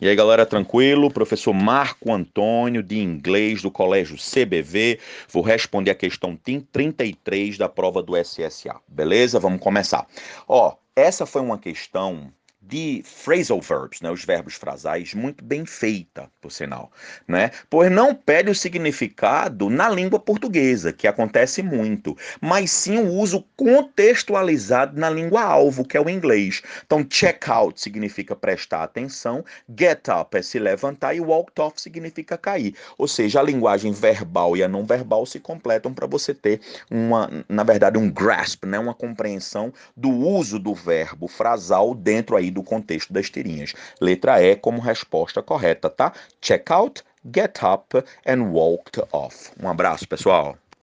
E aí, galera, tranquilo? Professor Marco Antônio, de inglês do Colégio CBV. Vou responder a questão 33 da prova do SSA. Beleza? Vamos começar. Ó, essa foi uma questão de phrasal verbs, né, os verbos frasais, muito bem feita, por sinal, né? Pois não pede o significado na língua portuguesa, que acontece muito, mas sim o uso contextualizado na língua alvo, que é o inglês. Então, check out significa prestar atenção, get up é se levantar e walked off significa cair. Ou seja, a linguagem verbal e a não verbal se completam para você ter uma, na verdade, um grasp, né, uma compreensão do uso do verbo frasal dentro aí do contexto das tirinhas. Letra E como resposta correta, tá? Check out, get up and walked off. Um abraço, pessoal.